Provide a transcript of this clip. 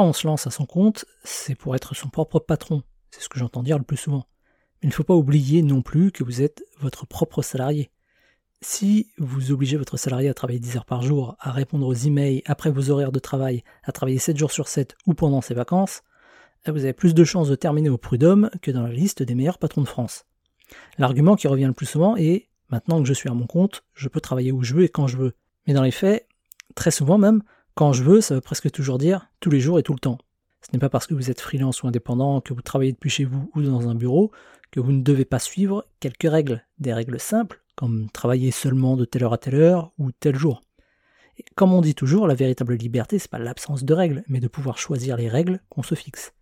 On se lance à son compte, c'est pour être son propre patron. C'est ce que j'entends dire le plus souvent. Mais il ne faut pas oublier non plus que vous êtes votre propre salarié. Si vous obligez votre salarié à travailler 10 heures par jour, à répondre aux emails après vos horaires de travail, à travailler 7 jours sur 7 ou pendant ses vacances, eh, vous avez plus de chances de terminer au prud'homme que dans la liste des meilleurs patrons de France. L'argument qui revient le plus souvent est maintenant que je suis à mon compte, je peux travailler où je veux et quand je veux. Mais dans les faits, très souvent même, quand je veux, ça veut presque toujours dire tous les jours et tout le temps. Ce n'est pas parce que vous êtes freelance ou indépendant, que vous travaillez depuis chez vous ou dans un bureau, que vous ne devez pas suivre quelques règles, des règles simples, comme travailler seulement de telle heure à telle heure ou tel jour. Comme on dit toujours, la véritable liberté, c'est pas l'absence de règles, mais de pouvoir choisir les règles qu'on se fixe.